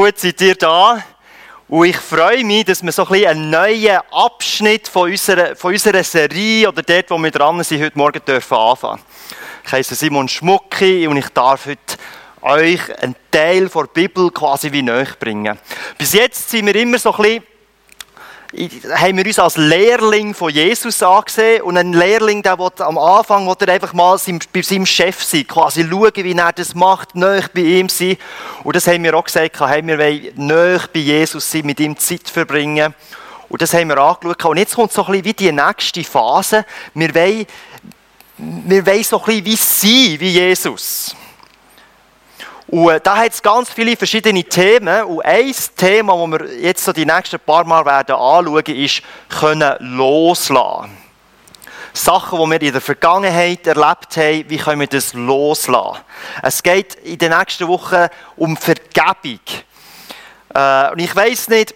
Gut, seid ihr da? Und ich freue mich, dass wir so ein einen neuen Abschnitt von unserer, von unserer Serie oder dort, wo wir dran sind, heute Morgen dürfen anfangen. Ich heiße Simon Schmucki und ich darf heute euch einen Teil der Bibel quasi wie näher bringen. Bis jetzt sind wir immer so ein bisschen haben wir uns als Lehrling von Jesus angesehen. Und ein Lehrling, der am Anfang er einfach mal bei seinem Chef sein, quasi schauen, wie er das macht, näher bei ihm sein. Und das haben wir auch gesagt, hey, wir wollen näher bei Jesus sein, mit ihm Zeit verbringen. Und das haben wir angeschaut. Und jetzt kommt so ein bisschen wie die nächste Phase. Wir wollen, wir wollen so ein bisschen wie sein, wie Jesus. Und äh, da hat es ganz viele verschiedene Themen. Und ein Thema, das wir jetzt so die nächsten paar Mal werden anschauen, ist können loslassen. Sachen, die wir in der Vergangenheit erlebt haben, wie können wir das loslassen? Es geht in den nächsten Wochen um Vergebung. Äh, und ich weiß nicht,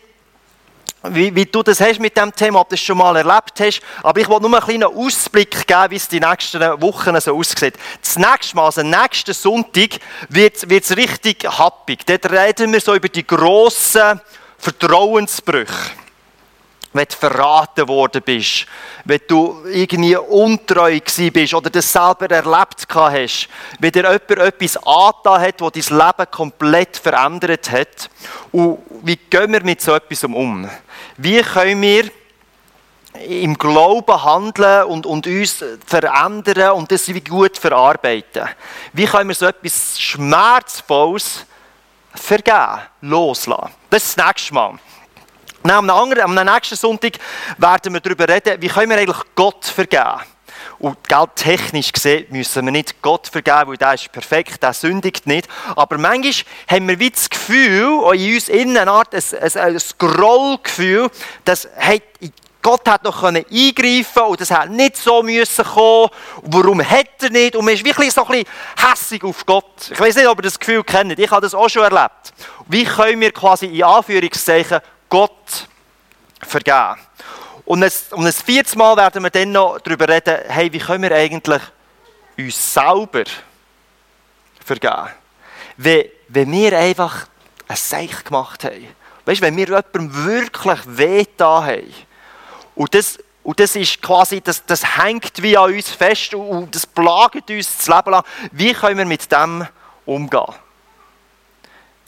wie, wie, du das hast mit dem Thema, ob du das schon mal erlebt hast. Aber ich wollte nur einen kleinen Ausblick geben, wie es die nächsten Wochen so aussieht. Das nächste Mal, also nächsten Sonntag, wird es richtig happig. Dort reden wir so über die grossen Vertrauensbrüche wenn du verraten worden bist, wenn du irgendwie untreu bist oder das selber erlebt hast, wenn dir jemand etwas angetan hat, das dein Leben komplett verändert hat. Und wie gehen wir mit so etwas um? Wie können wir im Glauben handeln und, und uns verändern und das gut verarbeiten? Wie können wir so etwas Schmerzvolles vergeben, loslassen? Das ist das nächste Mal. Dann am, anderen, am nächsten Sonntag werden wir darüber reden, wie können wir eigentlich Gott vergeben. Und gell, technisch gesehen müssen wir nicht Gott vergeben, weil der ist perfekt, der sündigt nicht. Aber manchmal haben wir wie das Gefühl, in uns innen eine Art, ein, Grollgefühl, dass Gott hat noch eingreifen und das hat nicht so müssen kommen. Warum hat er nicht? Und man ist wirklich so ein bisschen hässig auf Gott. Ich weiß nicht, ob ihr das Gefühl kennt. Ich habe das auch schon erlebt. Wie können wir quasi in Anführungszeichen Gott vergeben. Und ein, und ein viertes Mal werden wir dann noch darüber reden, hey, wie können wir eigentlich uns selber vergeben? Wenn, wenn wir einfach ein Seich gemacht haben. Weißt du, wenn wir jemandem wirklich weh da haben. Und das, und das ist quasi, das, das hängt wie an uns fest und das plagt uns das Leben lang. Wie können wir mit dem umgehen?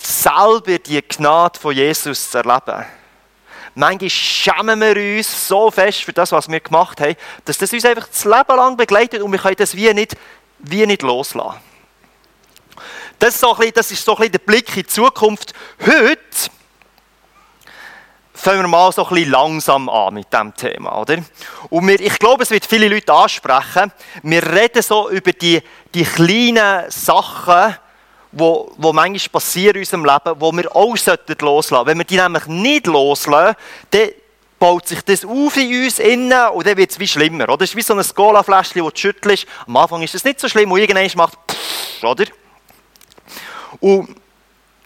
selber die Gnade von Jesus zu erleben. Manchmal schämen wir uns so fest für das, was wir gemacht haben, dass das uns einfach das Leben lang begleitet und wir können das wie nicht, wie nicht loslassen. Das ist, so ein bisschen, das ist so ein bisschen der Blick in die Zukunft. Heute fangen wir mal so ein bisschen langsam an mit diesem Thema, oder? Und wir, ich glaube, es wird viele Leute ansprechen. Wir reden so über die, die kleinen Sachen, wo, wo manchmal passieren in unserem Leben, wo wir auch loslassen sollten. Wenn wir die nämlich nicht loslassen, dann baut sich das auf in uns innen und dann wird es wie schlimmer. Oder? Es ist wie so ein Cola-Fläschchen, das du schüttelst. Am Anfang ist es nicht so schlimm und irgendwann macht es oder? Und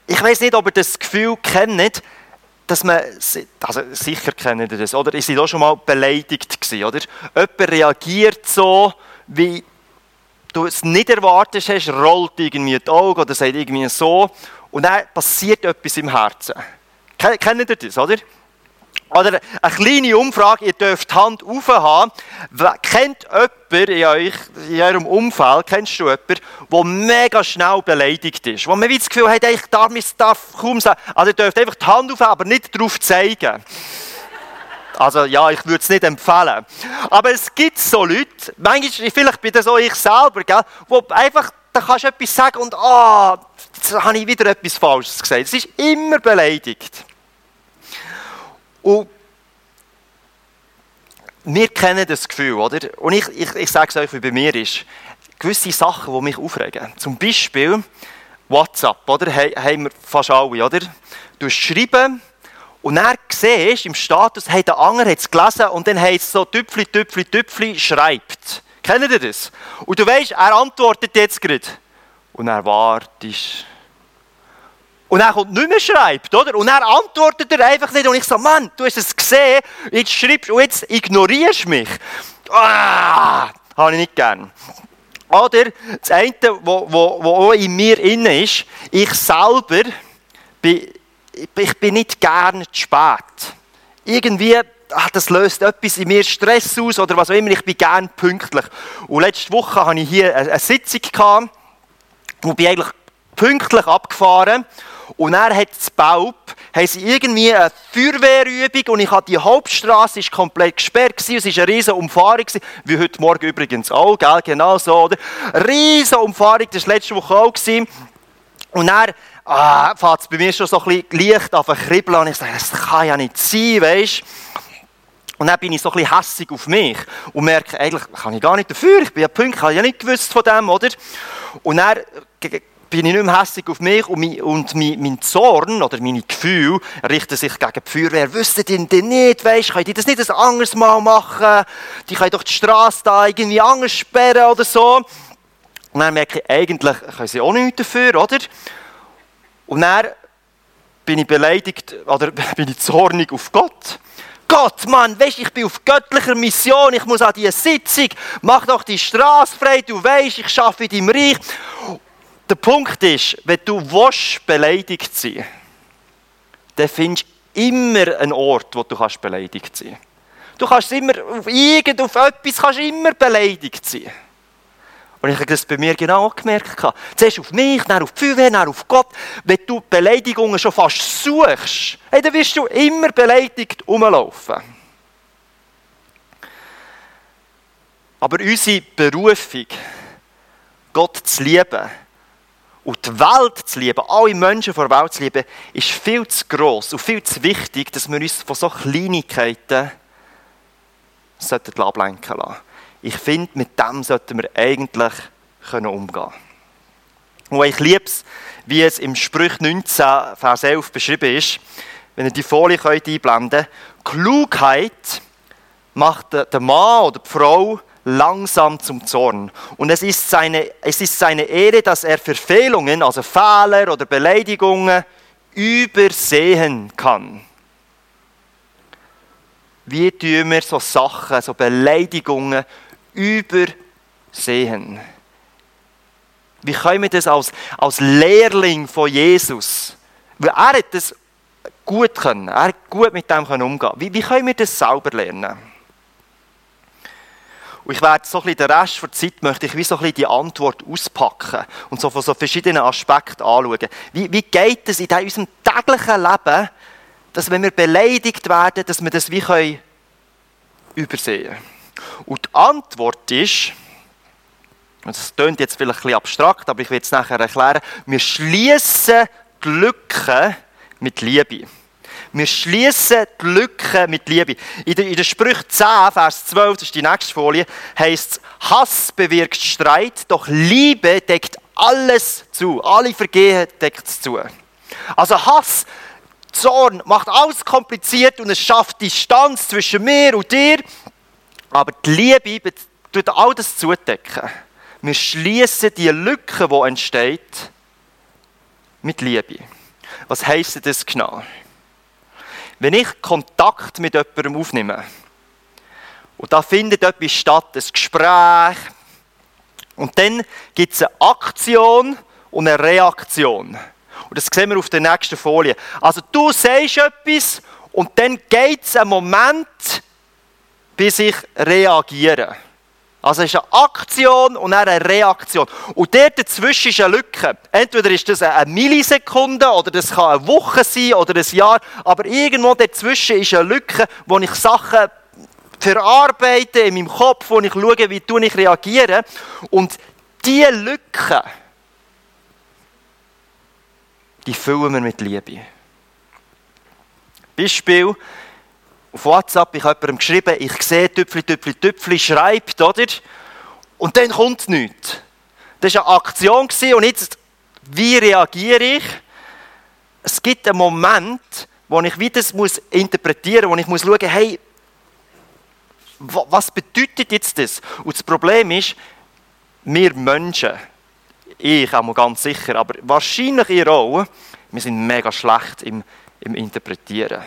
ich weiß nicht, ob ihr das Gefühl kennt, dass man, also sicher kennt ihr das, oder? Ihr seid auch schon mal beleidigt gewesen, oder? Jemand reagiert so, wie du es nicht erwartet hast, rollt irgendwie die Augen oder sagt irgendwie so und dann passiert etwas im Herzen. Kennt ihr das, oder? Oder eine kleine Umfrage, ihr dürft die Hand aufhaben. Kennt jemand in, euch, in eurem Umfeld, kennst du jemanden, der mega schnell beleidigt ist? Wo man wie das Gefühl hat, ich darf, ich darf kaum sagen. Also ihr dürft einfach die Hand aufhaben, aber nicht darauf zeigen. Also ja, ich würde es nicht empfehlen. Aber es gibt so Leute, manchmal, vielleicht bin das auch ich selber, gell, wo einfach, da kannst du etwas sagen und ah, oh, jetzt habe ich wieder etwas Falsches gesagt. Es ist immer beleidigt. Und wir kennen das Gefühl, oder? Und ich, ich, ich sage es euch, wie bei mir ist. Gewisse Sachen, die mich aufregen. Zum Beispiel WhatsApp, oder? Haben wir fast alle, oder? Du schreiben, und er siehst im Status, hey, der andere hat es gelesen und dann heißt es so, Tüpfli, Tüpfli, Tüpfli, schreibt. Kennt ihr das? Und du weißt, er antwortet jetzt gerade. Und er wartet. Und er kommt nicht mehr schreibt, oder? Und er antwortet er einfach nicht. Und ich sage, Mann, du hast es gesehen, jetzt schreibst du und jetzt ignorierst du mich. Ah, habe ich nicht gern. Oder das eine, was auch in mir inne ist, ich selber bin ich bin nicht gerne zu spät. Irgendwie, ach, das löst etwas in mir Stress aus oder was auch immer, ich bin gerne pünktlich. Und letzte Woche hatte ich hier eine, Sitzung, gehabt, wo ich eigentlich pünktlich abgefahren und er hat das Baub, haben sie irgendwie eine Feuerwehrübung und ich hatte die Hauptstraße ist komplett gesperrt gewesen, es war eine riesige Umfahrung gewesen, wie heute Morgen übrigens auch, gell? genau so, oder? Riesige Umfahrung, das war letzte Woche auch gewesen. Und er ah, fängt es bei mir schon so ein bisschen leicht auf kribbeln und ich sage, das kann ja nicht sein, weißt und dann bin ich so ein bisschen hässig auf mich und merke, eigentlich kann ich gar nicht dafür, ich bin ja pünktlich, ich habe ja nicht gewusst von dem, oder? Und dann bin ich nicht mehr hässig auf mich und mein, und mein, mein Zorn oder meine Gefühle richten sich gegen die Feuerwehr. Wüsstet ihr denn nicht, weisst, könnt ihr das nicht ein anderes Mal machen? Die können doch die Straße da irgendwie anders sperren oder so. Und dann merke ich, eigentlich können sie auch nichts dafür, oder? Und dann bin ich beleidigt, oder bin ich zornig auf Gott. Gott, Mann, weißt, ich bin auf göttlicher Mission, ich muss an diese Sitzung, mach doch die Straße frei, du weißt, ich arbeite in deinem Reich. Der Punkt ist, wenn du willst, beleidigt sein dann findest du immer einen Ort, wo du kannst beleidigt sein Du kannst immer, auf irgend, auf etwas kannst immer beleidigt sein. Und ich habe das bei mir genau gemerkt. Zuerst auf mich, dann auf die Feuerwehr, dann auf Gott. Wenn du Beleidigungen schon fast suchst, hey, dann wirst du immer beleidigt rumlaufen. Aber unsere Berufung, Gott zu lieben und die Welt zu lieben, alle Menschen vor der Welt zu lieben, ist viel zu gross und viel zu wichtig, dass wir uns von solchen Kleinigkeiten ablenken lassen ich finde, mit dem sollten wir eigentlich können umgehen Und ich liebe es, wie es im Sprüch 19, Vers 11 beschrieben ist, wenn ihr die Folie könnt einblenden könnt. Klugheit macht der Mann oder die Frau langsam zum Zorn. Und es ist, seine, es ist seine Ehre, dass er Verfehlungen, also Fehler oder Beleidigungen, übersehen kann. Wie tun wir so Sachen, so Beleidigungen übersehen. Wie können wir das als, als Lehrling von Jesus, weil er hat das gut können, er hat gut mit dem können umgehen. Wie, wie können wir das selber lernen? Und ich werde so ein den Rest der Zeit möchte ich wie so ein die Antwort auspacken und so von so verschiedenen Aspekten anschauen. Wie, wie geht es in unserem täglichen Leben, dass wenn wir beleidigt werden, dass wir das wie können übersehen können? Und die Antwort ist, das klingt jetzt vielleicht ein bisschen abstrakt, aber ich will es nachher erklären, wir schließen die Lücken mit Liebe. Wir schließen die Lücken mit Liebe. In der, in der Sprüche 10, Vers 12, das ist die nächste Folie, heißt es, Hass bewirkt Streit, doch Liebe deckt alles zu. Alle Vergehen deckt es zu. Also Hass, Zorn macht alles kompliziert und es schafft Distanz zwischen mir und dir. Aber die Liebe tut all das zudecken. Wir schließen die Lücke, die entsteht, mit Liebe. Was heisst das genau? Wenn ich Kontakt mit jemandem aufnehme und da findet etwas statt, ein Gespräch, und dann gibt es eine Aktion und eine Reaktion. Und das sehen wir auf der nächsten Folie. Also du sagst etwas und dann geht es einen Moment, bis ich reagiere. Also es ist eine Aktion und dann eine Reaktion. Und dort dazwischen ist eine Lücke. Entweder ist das eine Millisekunde oder das kann eine Woche sein oder ein Jahr. Aber irgendwo dazwischen ist eine Lücke, wo ich Sachen verarbeite in meinem Kopf, wo ich schaue, wie ich reagiere. Und diese Lücke, die füllen wir mit Liebe. Beispiel, auf WhatsApp, ich habe jemandem geschrieben, ich sehe Tüpfli, Tüpfli, Tüpfli, schreibt, oder? Und dann kommt nichts. Das war eine Aktion und jetzt, wie reagiere ich? Es gibt einen Moment, wo ich wieder muss interpretieren muss, wo ich muss schauen, hey, was bedeutet jetzt das? Und das Problem ist, wir Menschen, ich auch mal ganz sicher, aber wahrscheinlich ihr auch, wir sind mega schlecht im, im Interpretieren.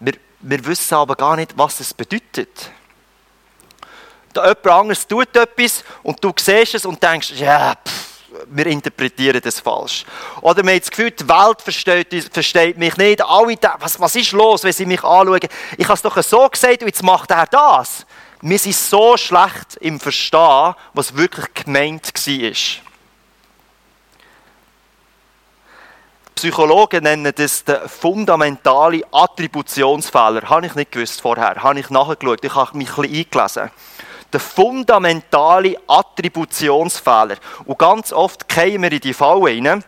Wir, wir wissen aber gar nicht, was es bedeutet. Da jemand anderes tut etwas und du siehst es und denkst, ja, pff, wir interpretieren das falsch. Oder wir haben das Gefühl, die Welt versteht, versteht mich nicht. Alle, was, was ist los, wenn sie mich anschauen? Ich habe es doch so gesagt und jetzt macht er das. Wir sind so schlecht im Verstehen, was wirklich gemeint war. Psychologen nennen das den fundamentalen Attributionsfehler. Habe ich nicht gewusst vorher. Habe ich nachgeschaut. Ich habe mich ein bisschen eingelesen. Der fundamentale Attributionsfehler. Und ganz oft kommen wir in die Falle rein.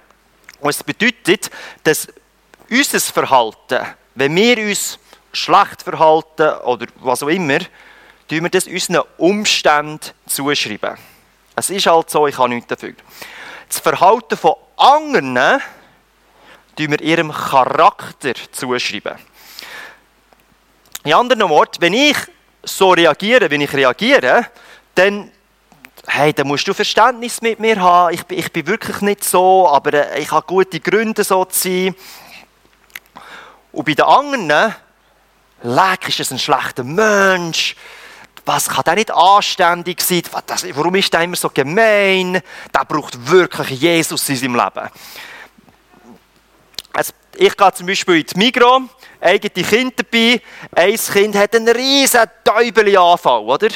Und es bedeutet, dass unser Verhalten, wenn wir uns schlecht verhalten oder was auch immer, tun wir das unseren Umständen zuschreiben. Es ist halt so, ich habe nichts dafür. Das Verhalten von anderen tun wir ihrem Charakter zuschreiben. In anderen Worten, wenn ich so reagiere, wie ich reagiere, dann, hey, dann musst du Verständnis mit mir haben. Ich, ich bin wirklich nicht so, aber äh, ich habe gute Gründe, so zu sein. Und bei den anderen, leck, ist das ein schlechter Mensch. Was kann der nicht anständig sein? warum ist der immer so gemein? Der braucht wirklich Jesus in seinem Leben. Also, ich gehe zum Beispiel ins Migros, eigene Kinder dabei. Ein Kind hat einen riesen Täubeli-Anfall, oder?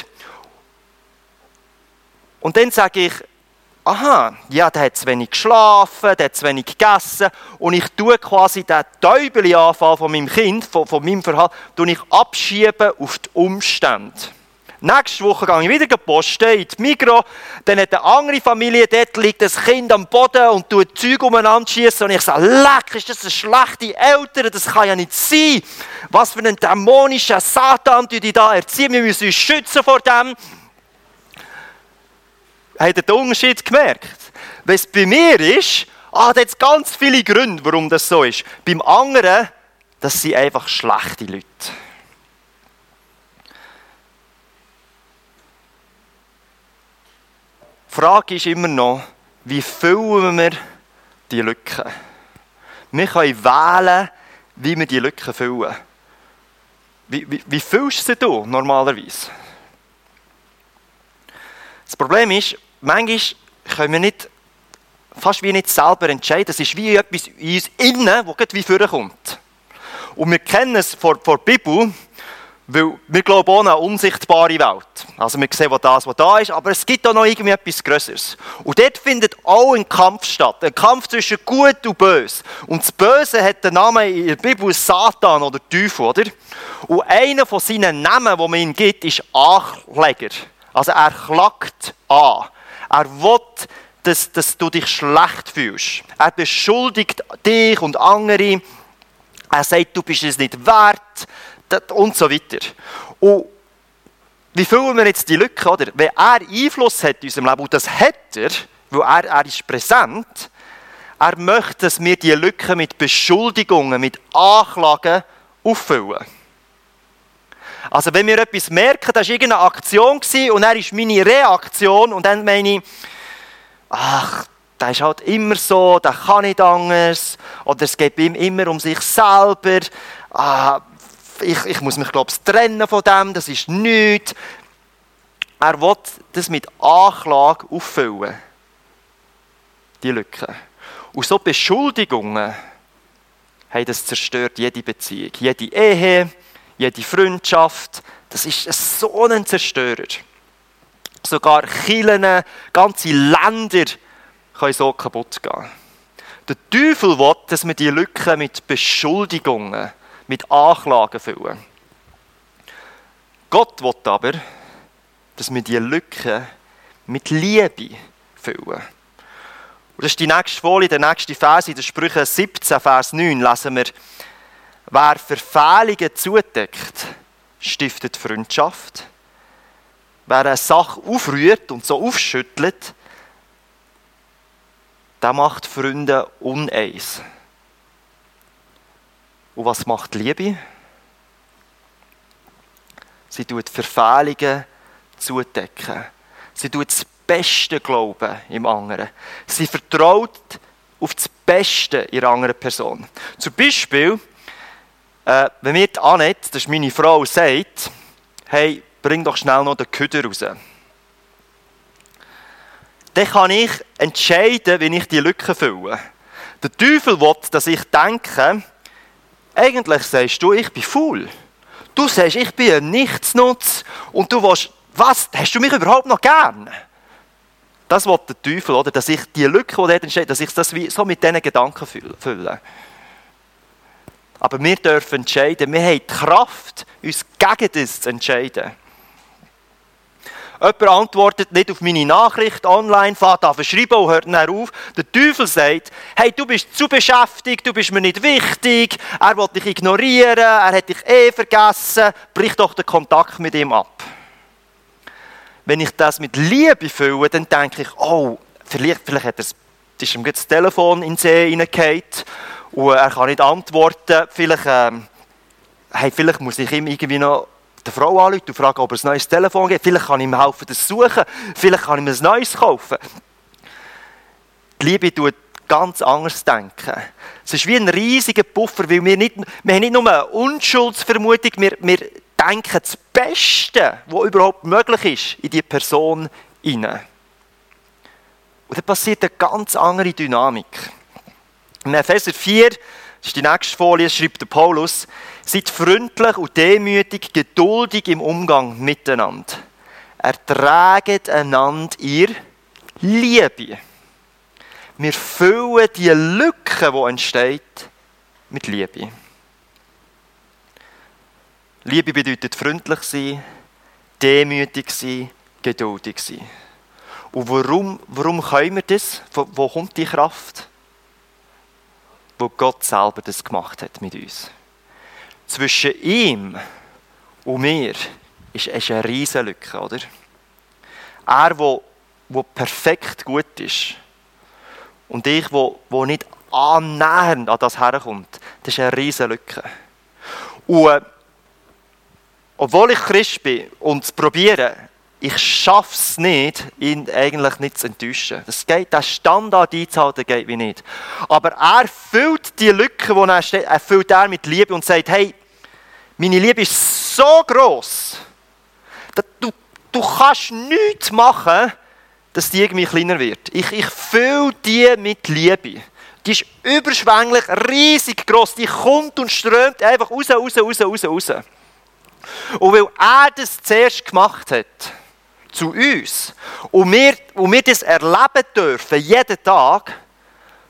Und dann sage ich, aha, ja, der hat zu wenig geschlafen, der hat zu wenig gegessen und ich tue quasi den Täubeli-Anfall von meinem Kind, von, von meinem Verhalten, tue ich abschieben auf die Umstände. Nächste Woche gehe ich wieder posten in die Migros. Dann hat eine andere Familie, dort liegt das Kind am Boden und tut Zeug umeinander schießen. Und ich sage, leck, ist das eine schlechte Eltern? Das kann ja nicht sein. Was für ein dämonischer Satan die da erziehen. Wir müssen uns schützen vor dem. Habt ihr den Unterschied gemerkt? Wenn es bei mir ist, ah, da hat ganz viele Gründe, warum das so ist. Beim anderen, das sind einfach schlechte Leute. Die Frage ist immer noch, wie füllen wir die Lücken? Wir können wählen, wie wir die Lücken füllen. Wie, wie, wie füllst du normalerweise? Das Problem ist, manchmal können wir nicht, fast wie nicht selber entscheiden. Das ist wie etwas in uns innen, das wie vorkommt. Und wir kennen es vor, vor der Bibel, weil wir glauben auch an eine unsichtbare Welt. Also wir sehen, was das, was da ist, aber es gibt auch noch irgendwie etwas Größeres. Und dort findet auch ein Kampf statt. Ein Kampf zwischen Gut und Böse. Und das Böse hat den Namen in der Bibel Satan oder Teufel, oder? Und einer von seinen Namen, die man ihm gibt, ist Ankläger. Also er klagt an. Er will, dass, dass du dich schlecht fühlst. Er beschuldigt dich und andere. Er sagt, du bist es nicht wert und so weiter. Und wie füllen wir jetzt die Lücke, oder? Wenn er Einfluss hat in unserem Leben, und das hat er, weil er, er ist präsent, er möchte, dass wir die Lücke mit Beschuldigungen, mit Anklagen auffüllen. Also wenn wir etwas merken, das war irgendeine Aktion und er ist meine Reaktion und dann meine ich, ach, der ist halt immer so, der kann nicht anders oder es geht ihm immer um sich selber. Ah, ich, ich muss mich, glaube ich, trennen von dem, das ist nichts. Er will das mit Anklage auffüllen. Die Lücke. Und so Beschuldigungen haben das zerstört, jede Beziehung, jede Ehe, jede Freundschaft. Das ist so ein Zerstörer. Sogar Kirchen, ganze Länder können so kaputt gehen. Der Teufel will, dass wir die Lücke mit Beschuldigungen mit Anklagen füllen. Gott will aber, dass wir diese Lücke mit Liebe füllen. Und das ist die nächste Folie, der nächste Vers in der Sprüche 17, Vers 9, lesen wir, wer Verfehlungen zudeckt, stiftet Freundschaft. Wer eine Sache aufrührt und so aufschüttelt, der macht Freunde uneins. Und was macht Liebe? Sie tut Verfehlungen zudecken. Sie tut das Beste glauben im anderen. Sie vertraut auf das Beste einer anderen Person. Zum Beispiel, äh, wenn mir die Annette, das ist meine Frau, sagt, hey, bring doch schnell noch den Köder raus. dann kann ich entscheiden, wie ich die Lücke fülle. Der Teufel will, dass ich denke, eigentlich sagst du, ich bin faul. Du sagst, ich bin ein Nichtsnutz und du willst, was, hast du mich überhaupt noch gern? Das will der Teufel, oder? Dass ich die Lücke, die dort entsteht, dass ich das so mit diesen Gedanken fülle. Aber wir dürfen entscheiden. Wir haben die Kraft, uns gegen das zu entscheiden. Jemand antwortet nicht auf meine Nachricht online, fährt an schreiben und hört dann auf. Der Teufel sagt, hey, du bist zu beschäftigt, du bist mir nicht wichtig, er will dich ignorieren, er hat dich eh vergessen, brich doch den Kontakt mit ihm ab. Wenn ich das mit Liebe fühle, dann denke ich, oh, vielleicht, vielleicht hat er ist ihm das Telefon in den See hineingefallen und er kann nicht antworten. Vielleicht, ähm, hey, vielleicht muss ich ihm irgendwie noch der Frau anrufen und fragen, ob er ein neues Telefon gibt. Vielleicht kann ich ihm helfen, das zu suchen. Vielleicht kann ich mir ein neues kaufen. Die Liebe tut ganz anders denken. Es ist wie ein riesiger Puffer, weil wir, nicht, wir haben nicht nur eine Unschuldsvermutung, wir, wir denken das Beste, was überhaupt möglich ist, in die Person hinein. Und dann passiert eine ganz andere Dynamik. In Epheser 4, das ist die nächste Folie, schreibt der Paulus, seid freundlich und demütig, geduldig im Umgang miteinander. Ertraget einander ihr Liebe. Wir füllen die Lücke, die entsteht, mit Liebe. Liebe bedeutet freundlich sein, demütig sein, geduldig sein. Und warum, warum können wir das? Wo, wo kommt die Kraft? Wo Gott selber das gemacht hat mit uns. Zwischen ihm und mir ist, ist eine riesige Lücke, oder? Er, wo, wo perfekt gut ist und ich, wo, wo nicht annähernd an das herkommt, das ist eine riesige Lücke. Und obwohl ich Christ bin und es probiere, ich schaffe es nicht, ihn eigentlich nicht zu enttäuschen. Das geht, der Standard einzuhalten geht wie nicht. Aber er füllt die Lücke, die er steht, er füllt er mit Liebe und sagt, hey, meine Liebe ist so groß, dass du, du kannst nichts machen, dass die irgendwie kleiner wird. Ich, ich fülle die mit Liebe. Die ist überschwänglich, riesig groß. Die kommt und strömt einfach raus, raus, raus, raus, raus. Und weil er das zuerst gemacht hat, zu uns, und wir, und wir das erleben dürfen, jeden Tag,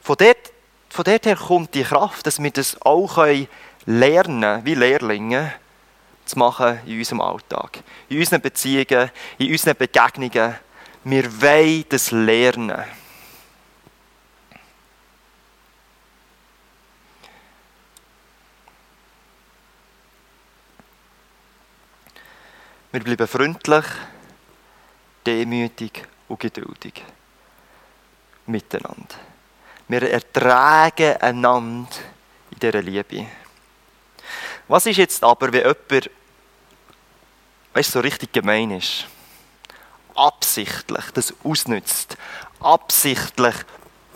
von dort, von dort her kommt die Kraft, dass wir das auch lernen können, wie Lehrlinge, zu machen in unserem Alltag, in unseren Beziehungen, in unseren Begegnungen. Wir wollen das lernen. Wir bleiben freundlich, demütig und geduldig miteinander. Wir ertragen einander in dieser Liebe. Was ist jetzt aber, wenn jemand weißt, so richtig gemein ist? Absichtlich das ausnützt, absichtlich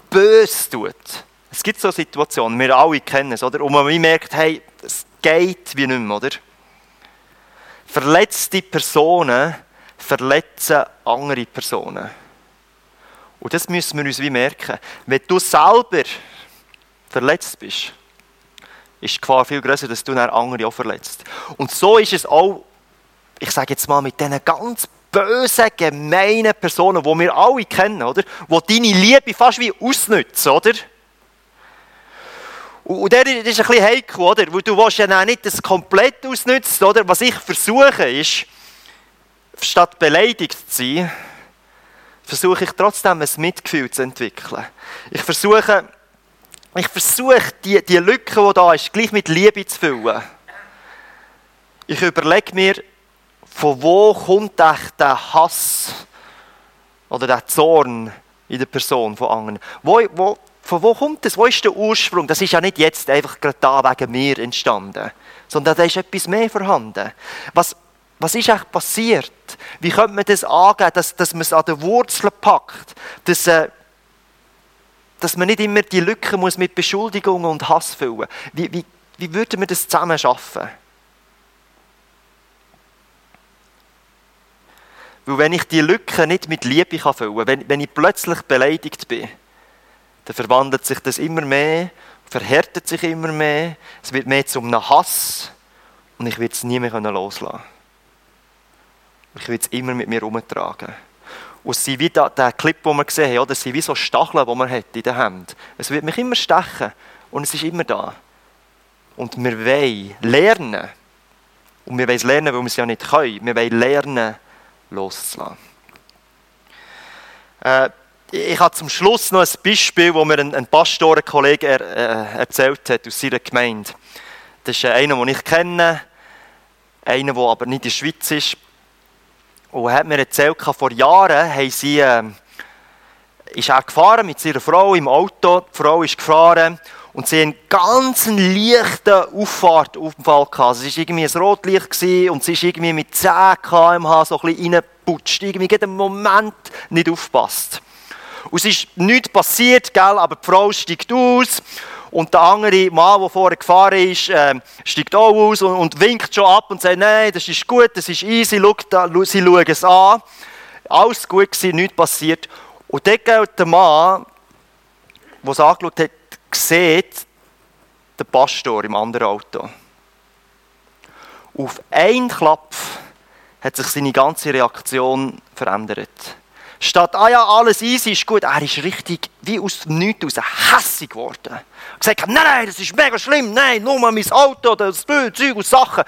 böse tut. Es gibt so Situationen, wir alle kennen es, oder? Und man merkt, hey, es geht wie nicht mehr, oder? Verletzte Personen verletzen andere Personen. Und das müssen wir uns wie merken. Wenn du selber verletzt bist, ist die Gefahr viel größer, dass du dann andere auch verletzt. Und so ist es auch, ich sage jetzt mal, mit diesen ganz bösen, gemeinen Personen, die wir alle kennen, oder? Die deine Liebe fast wie ausnutzen, oder? Und das ist ein bisschen heikel, oder? Weil du willst ja nicht das komplett ausnutzen, oder? Was ich versuche ist, statt beleidigt zu sein, versuche ich trotzdem ein Mitgefühl zu entwickeln. Ich versuche, ich versuche die, die Lücke, die da ist, gleich mit Liebe zu füllen. Ich überlege mir, von wo kommt der Hass oder der Zorn in der Person von anderen? Wo, wo, von wo kommt das? Wo ist der Ursprung? Das ist ja nicht jetzt einfach gerade da wegen mir entstanden, sondern da ist etwas mehr vorhanden. Was, was ist eigentlich passiert? Wie könnte man das angehen, dass, dass man es an den Wurzeln packt? Dass, äh, dass man nicht immer die Lücken muss mit Beschuldigungen und Hass füllen muss. Wie, wie, wie würden wir das zusammen schaffen? Weil wenn ich die Lücke nicht mit Liebe kann füllen kann, wenn, wenn ich plötzlich beleidigt bin, dann verwandelt sich das immer mehr, verhärtet sich immer mehr, es wird mehr zu einem Hass und ich werde es nie mehr loslassen Ich will es immer mit mir herumtragen. Und es sind wie der, der Clip, den wir gesehen haben, das sind wie so Stacheln, die man hat in den Händen. Es wird mich immer stechen und es ist immer da. Und wir wollen lernen, und wir wollen es lernen, weil wir es ja nicht können, wir wollen lernen, loszulassen. Äh, ich habe zum Schluss noch ein Beispiel, das mir ein, ein Pastorenkollege er, äh, erzählt hat aus seiner Gemeinde. Das ist einer, den ich kenne, einer, der aber nicht in der Schweiz ist. Und er hat mir erzählt, vor Jahren haben sie, äh, ist er gefahren mit seiner Frau im Auto. Die Frau ist gefahren und sie einen ganz leichten Auffahrtunfall. Also es war irgendwie ein Rotlicht und sie ist irgendwie mit 10 km/h so ein bisschen reingeputscht. Irgendwie jeden Moment nicht aufgepasst. Und es ist nichts passiert, gell? aber die Frau steigt aus und der andere Mann, der vorher gefahren ist, äh, steigt auch aus und, und, winkt schon ab und sagt, nein, das ist gut, das ist easy, da, sie schauen es an. Alles gut gewesen, nichts passiert. Und dann geht der Mann, der es angeschaut hat, sieht den Pastor im anderen Auto. Auf einen Klapp hat sich seine ganze Reaktion verändert. Statt, ah ja, alles easy, ist gut, er ist richtig wie aus dem Nichts raus hässig geworden. Er gesagt, nein, nein, das ist mega schlimm, nein, nur mal mein Auto, das Bild, Zeug und Sachen.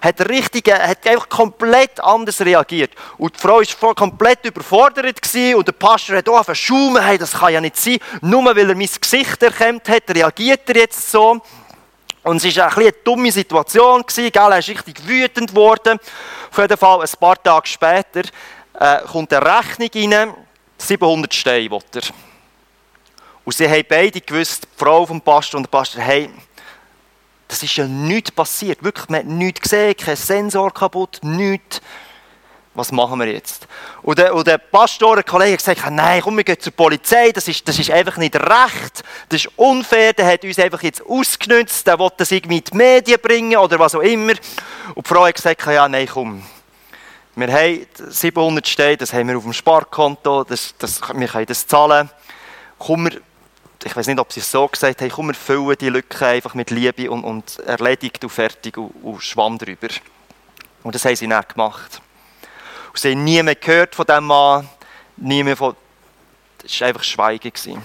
Hat richtig, hat einfach komplett anders reagiert. Und die Frau war komplett überfordert gewesen, und der Pastor hat auch verschaumen, hey, das kann ja nicht sein. Nur weil er mein Gesicht erkannt hat, reagiert er jetzt so. Und es war eine, eine dumme Situation, gell? er ist richtig wütend geworden. Auf jeden Fall, ein paar Tage später, äh, kommt eine Rechnung rein, 700 Steine will er. Und sie haben beide gewusst, die Frau vom Pastor und der Pastor, hey, das ist ja nichts passiert. Wirklich, man hat nichts gesehen, kein Sensor kaputt, nichts. Was machen wir jetzt? Und der, und der Pastor, der Kollege, hat gesagt, nein, komm, wir gehen zur Polizei, das ist, das ist einfach nicht recht, das ist unfair, der hat uns einfach jetzt ausgenutzt, der will das irgendwie in die Medien bringen oder was auch immer. Und die Frau hat gesagt, ja, nein, komm, wir haben 700 Steine, das haben wir auf dem Sparkonto, das, das, wir können das zahlen. Komm, wir, ich weiß nicht, ob sie es so gesagt haben, komm, wir füllen die Lücke einfach mit Liebe und, und erledigt und fertig und, und schwamm drüber. Und das haben sie nicht gemacht. Und sie haben nie gehört von diesem Mann, nie mehr von... Es war einfach Schweigen.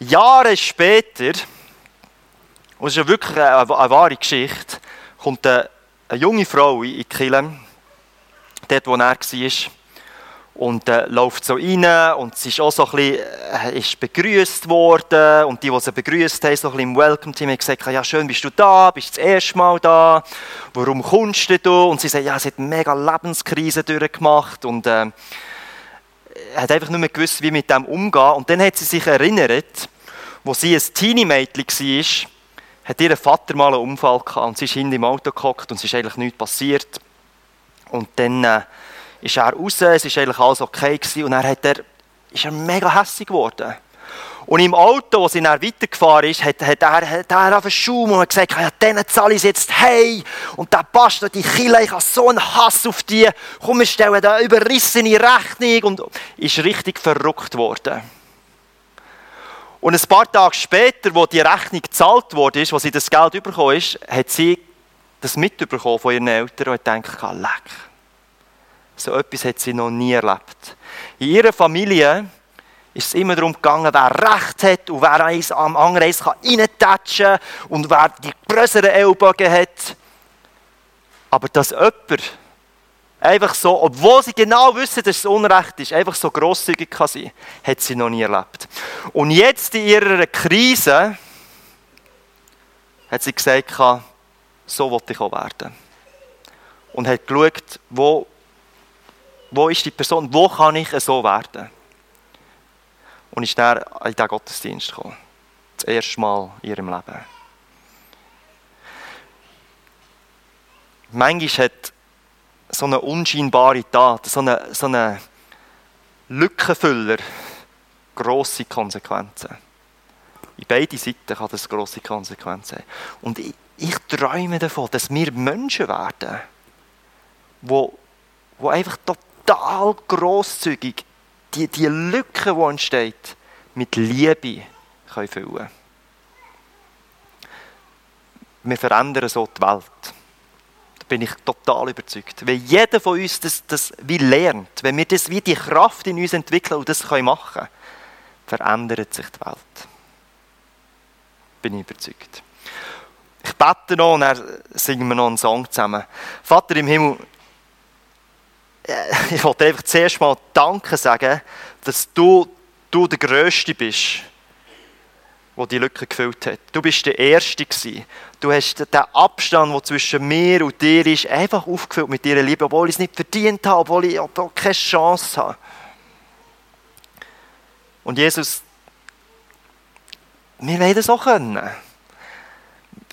Jahre später, und es ist ja wirklich eine, eine wahre Geschichte, kommt eine, eine junge Frau in die Kirche, dort wo er war. Und äh, läuft so rein und sie ist auch so ein bisschen, äh, ist begrüßt worden und die, die sie begrüßt haben, so ein bisschen im Welcome-Team, haben gesagt, ja schön, bist du da, bist du das erste Mal da, warum kommst du? Und sie sagt, ja, sie hat eine mega Lebenskrise durchgemacht und äh, hat einfach nicht mehr gewusst, wie mit dem umgehen. Und dann hat sie sich erinnert, wo sie ein Teenie-Mädchen war, hat ihr Vater mal einen Unfall gehabt und sie ist hinten im Auto gehockt und es ist eigentlich nichts passiert. Und dann äh, ist er raus, es war eigentlich alles okay gewesen, und dann hat er, ist er mega hässlich geworden. Und im Auto, wo sie dann weitergefahren ist, hat, hat er, hat er auf Schaum und hat gesagt, ja, denen zahle ich jetzt hey. Und der Pastor, die Kille, ich habe so einen Hass auf die. Komm, wir stellen da überrissene Rechnung. Und ist richtig verrückt worden. Und ein paar Tage später, wo die Rechnung gezahlt wurde, wo sie das Geld bekommen ist, hat sie das mitbekommen von ihren Eltern und denkt, leck. So etwas hat sie noch nie erlebt. In ihrer Familie ist es immer darum gegangen, wer Recht hat und wer eins am anderen eins reintatschen kann und wer die größeren Ellbogen hat. Aber dass jemand einfach so, obwohl sie genau wissen, dass es Unrecht ist, einfach so grosszügig kann sein, hat sie noch nie erlebt. Und jetzt in ihrer Krise hat sie gesagt, so wollte ich auch werden. Und hat geschaut, wo, wo ist die Person, wo kann ich so werden? Und ist dann in diesen Gottesdienst gekommen. Das erste Mal in ihrem Leben. Manchmal hat so eine unscheinbare Tat, so eine, so eine Lückenfüller grosse Konsequenzen. In beide Seiten kann das grosse Konsequenzen haben. Und ich, ich träume davon, dass wir Menschen werden, wo, wo einfach total grosszügig die, die Lücke, die entsteht, mit Liebe können füllen Wir verändern so die Welt. Da bin ich total überzeugt. Wenn jeder von uns das, das wie lernt, wenn wir das wie die Kraft in uns entwickeln und das machen können, verändert sich die Welt. Bin ich überzeugt. Ich bete noch und dann singen wir noch einen Song zusammen. Vater im Himmel, ich wollte einfach zuerst mal Danke sagen, dass du, du der Größte bist, der die Lücke gefüllt hat. Du bist der Erste gewesen. Du hast den Abstand, der zwischen mir und dir ist, einfach aufgefüllt mit deiner Liebe, obwohl ich es nicht verdient habe, obwohl ich obwohl keine Chance habe. Und Jesus, wir wollen das auch können.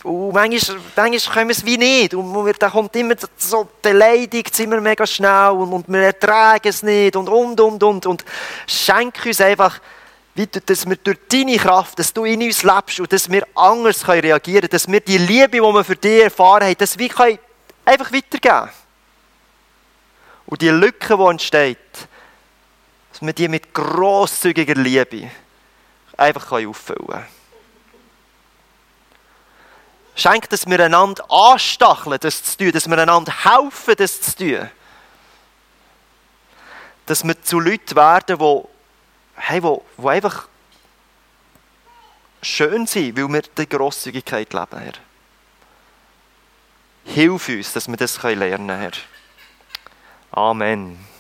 Und manchmal, manchmal können wir es wie nicht. Und da kommt immer so die Leitung immer mega schnell und, und wir ertragen es nicht und, und, und, und. Und schenk uns einfach, wie, dass wir durch deine Kraft, dass du in uns lebst und dass wir anders reagieren können, dass wir die Liebe, die wir für dich erfahren haben, dass wir können einfach weitergeben Und die Lücke, die entsteht, dass wir die mit grosszügiger Liebe einfach auffüllen können. Schenk, dass wir einander anstacheln, das zu tun, dass wir einander helfen, das zu tun. Dass wir zu Leuten werden, die, hey, die, die einfach schön sind, weil wir die Grosszügigkeit leben, Herr. Hilf uns, dass wir das lernen können, Herr. Amen.